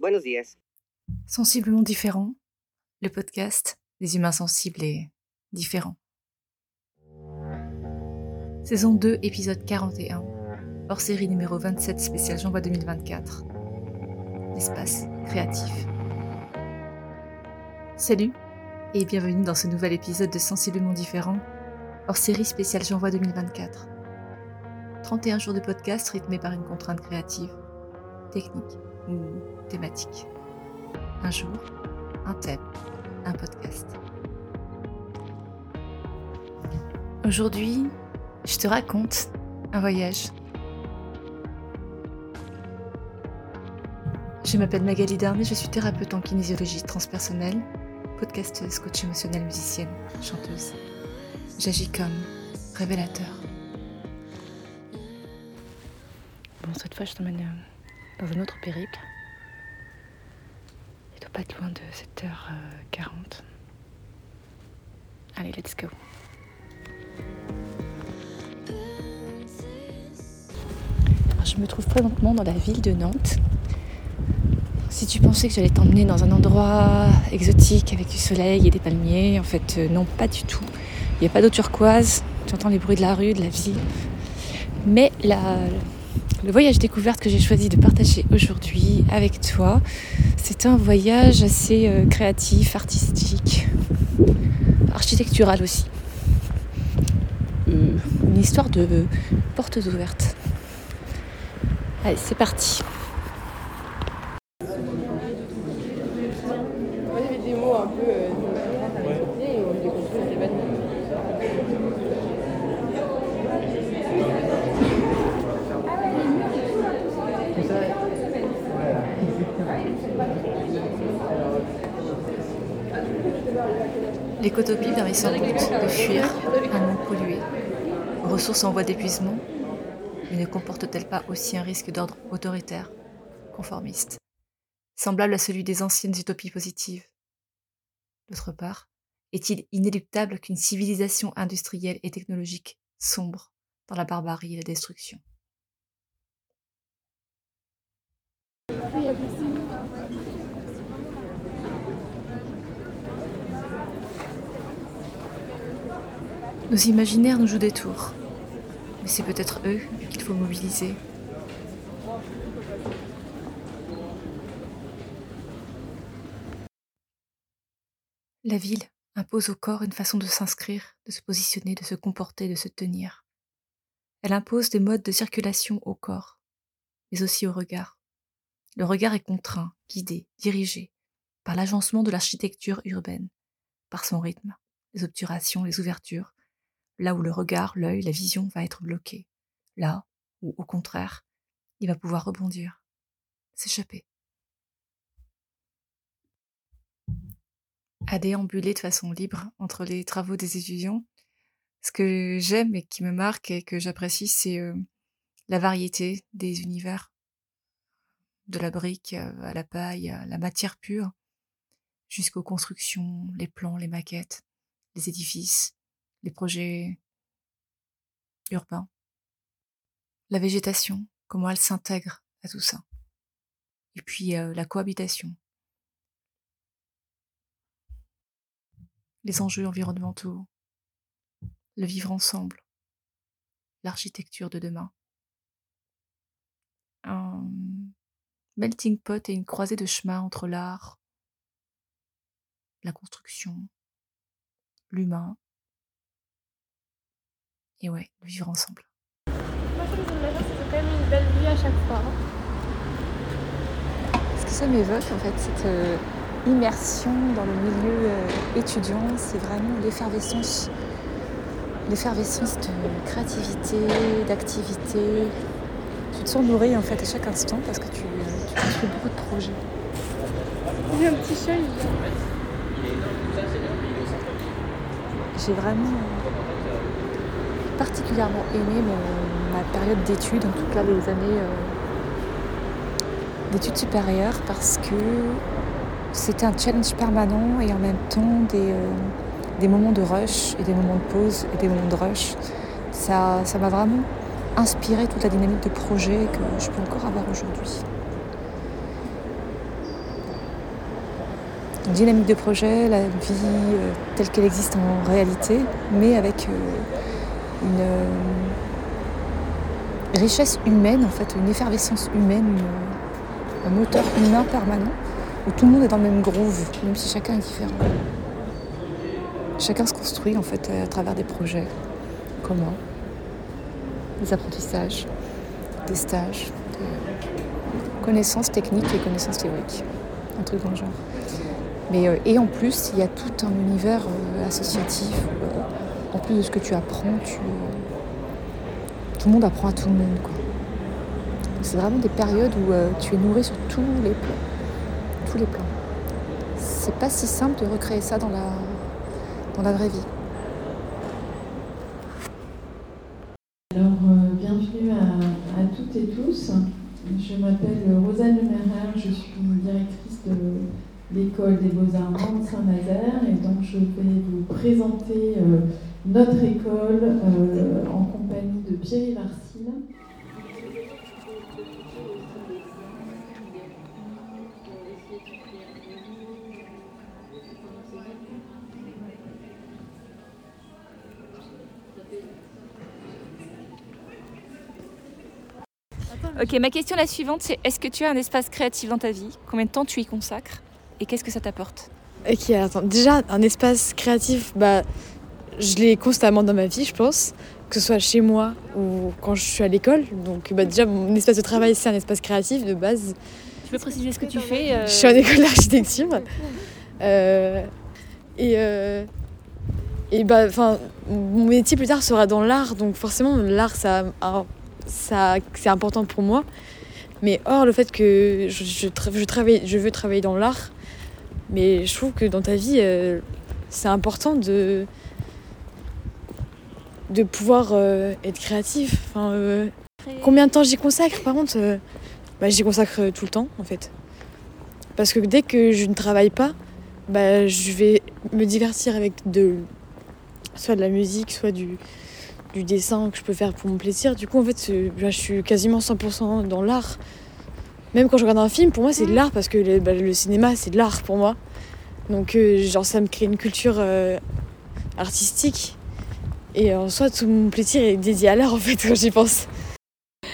Buenos días. Sensiblement différent, le podcast des humains sensibles et différents. Saison 2, épisode 41, hors série numéro 27 spécial J'envoie 2024. L'espace créatif. Salut et bienvenue dans ce nouvel épisode de Sensiblement différent, hors série spéciale J'envoie 2024. 31 jours de podcast rythmés par une contrainte créative, technique thématique. Un jour, un thème, un podcast. Aujourd'hui, je te raconte un voyage. Je m'appelle Magali Darnay, je suis thérapeute en kinésiologie transpersonnelle, podcasteuse, coach émotionnelle, musicienne, chanteuse. J'agis comme révélateur. Bon, cette fois, je t'emmène euh, dans un autre périple. Il doit pas être loin de 7h40. Allez, let's go. Je me trouve présentement dans la ville de Nantes. Si tu pensais que j'allais t'emmener dans un endroit exotique avec du soleil et des palmiers, en fait, euh, non, pas du tout. Il n'y a pas d'eau turquoise, tu entends les bruits de la rue, de la ville. Mais la, le voyage découverte que j'ai choisi de partager aujourd'hui avec toi, c'est un voyage assez euh, créatif, artistique, architectural aussi. Une histoire de portes ouvertes. Allez, c'est parti. Moi j'avais des mots un peu euh, et on les construit des bâtiments. L'écotopie permet sans doute de fuir un monde pollué, ressources en voie d'épuisement, mais ne comporte-t-elle pas aussi un risque d'ordre autoritaire, conformiste, semblable à celui des anciennes utopies positives. D'autre part, est-il inéluctable qu'une civilisation industrielle et technologique sombre dans la barbarie et la destruction? Nos imaginaires nous jouent des tours, mais c'est peut-être eux qu'il faut mobiliser. La ville impose au corps une façon de s'inscrire, de se positionner, de se comporter, de se tenir. Elle impose des modes de circulation au corps, mais aussi au regard. Le regard est contraint, guidé, dirigé par l'agencement de l'architecture urbaine, par son rythme, les obturations, les ouvertures, là où le regard, l'œil, la vision va être bloqué, là où, au contraire, il va pouvoir rebondir, s'échapper. À déambuler de façon libre entre les travaux des étudiants, ce que j'aime et qui me marque et que j'apprécie, c'est euh, la variété des univers, de la brique à la paille, à la matière pure, jusqu'aux constructions, les plans, les maquettes, les édifices, les projets urbains, la végétation, comment elle s'intègre à tout ça, et puis euh, la cohabitation, les enjeux environnementaux, le vivre ensemble, l'architecture de demain. Un melting pot et une croisée de chemin entre l'art, la construction, l'humain, et ouais, vivre ensemble. Moi je trouve que c'est quand même une belle vie à chaque fois. Ce que ça m'évoque, en fait, cette euh, immersion dans le milieu euh, étudiant, c'est vraiment l'effervescence, l'effervescence de créativité, d'activité. Tu te sens nourri en fait à chaque instant parce que tu, euh, tu construis beaucoup de projets. J'ai un petit chat, il J'ai vraiment euh, particulièrement aimé ma période d'études, en tout cas les années euh, d'études supérieures, parce que c'était un challenge permanent et en même temps des, euh, des moments de rush et des moments de pause et des moments de rush. Ça ça m'a vraiment inspiré toute la dynamique de projet que je peux encore avoir aujourd'hui. dynamique de projet, la vie euh, telle qu'elle existe en réalité, mais avec une euh, richesse humaine, en fait, une effervescence humaine, une- un moteur humain permanent, où tout le monde est dans le même groove, même si chacun est différent. Chacun se construit en fait à travers des projets communs, des apprentissages, des stages, des connaissances techniques et connaissances théoriques, un truc dans le genre. Mais, euh, et en plus, il y a tout un univers euh, associatif. euh, en plus de ce que tu apprends, tout le monde apprend à tout le monde. C'est vraiment des périodes où euh, tu es nourri sur tous les plans. Tous les. C'est pas si simple de recréer ça dans la, vraie vie. Alors, euh, bienvenue à, toutes et tous. Je m'appelle Rosanne Lemaire, je suis directrice de l'école des beaux-arts Mans Saint-Nazaire et donc je vais vous présenter euh, notre école euh, en compagnie de Pierre Varsine. Ok, ma question la suivante, c'est est-ce que tu as un espace créatif dans ta vie? Combien de temps tu y consacres? Et qu'est-ce que ça t'apporte? Ok, attends. Déjà, un espace créatif, bah, je l'ai constamment dans ma vie, je pense. Que ce soit chez moi ou quand je suis à l'école. Donc, bah, déjà, mon espace de travail, c'est un espace créatif de base. Tu peux préciser ce que tu fais euh, Je suis en école d'architecture. Euh, et euh, et bah, mon métier plus tard sera dans l'art. Donc, forcément, l'art, ça, ça, c'est important pour moi. Mais hors le fait que je, je, tra- je travaille, je veux travailler dans l'art, mais je trouve que dans ta vie, c'est important de, de pouvoir euh, être créatif. Euh, combien de temps j'y consacre? Par contre, euh, bah, j'y consacre tout le temps, en fait. Parce que dès que je ne travaille pas, bah, je vais me divertir avec de, soit de la musique, soit du, dessin que je peux faire pour mon plaisir. Du coup, en fait, bah, je suis quasiment 100% dans l'art. Même quand je regarde un film, pour moi, c'est de l'art parce que le, bah, le cinéma, c'est de l'art pour moi. Donc, genre, ça me crée une culture artistique. Et en soi, tout mon plaisir est dédié à l'art, en fait, quand j'y pense.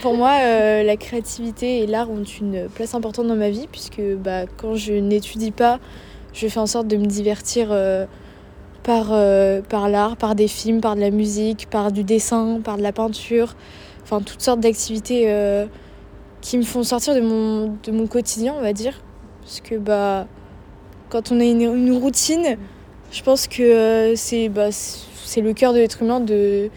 Pour moi, euh, la créativité et l'art ont une place importante dans ma vie, puisque bah, quand je n'étudie pas, je fais en sorte de me divertir euh, par, euh, par l'art, par des films, par de la musique, par du dessin, par de la peinture, enfin toutes sortes d'activités qui me font sortir de mon, de mon quotidien, on va dire. Parce que bah, quand on a une, une routine, je pense que euh, c'est bah, le cœur de l'être humain de,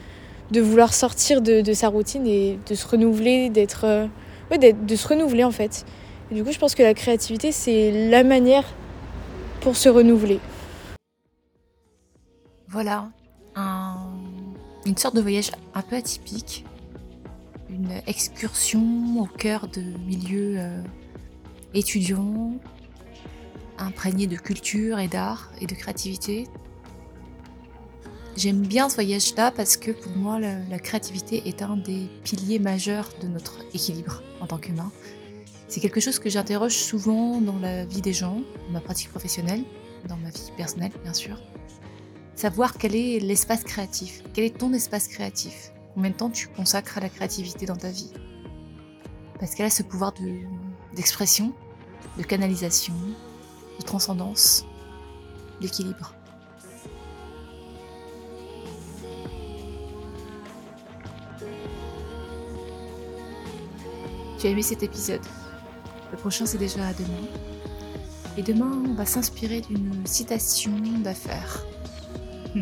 de vouloir sortir de, de sa routine et de se renouveler, euh, d'être- de se renouveler en fait. Et du coup, je pense que la créativité, c'est la manière pour se renouveler. Voilà, un- une sorte de voyage un peu atypique, une excursion au cœur de milieux euh, étudiants, imprégnés de culture et d'art et de créativité. J'aime bien ce voyage-là parce que pour moi, la, créativité est un des piliers majeurs de notre équilibre en tant qu'humain. C'est quelque chose que j'interroge souvent dans la vie des gens, dans ma pratique professionnelle, dans ma vie personnelle bien sûr savoir quel est l'espace créatif, quel est ton espace créatif, combien de temps tu consacres à la créativité dans ta vie? Parce qu'elle a ce pouvoir de- d'expression, de, canalisation, de transcendance, d'équilibre. Tu as aimé cet épisode Le prochain c'est déjà à demain. Et demain, on va s'inspirer d'une citation d'affaires. Hmm.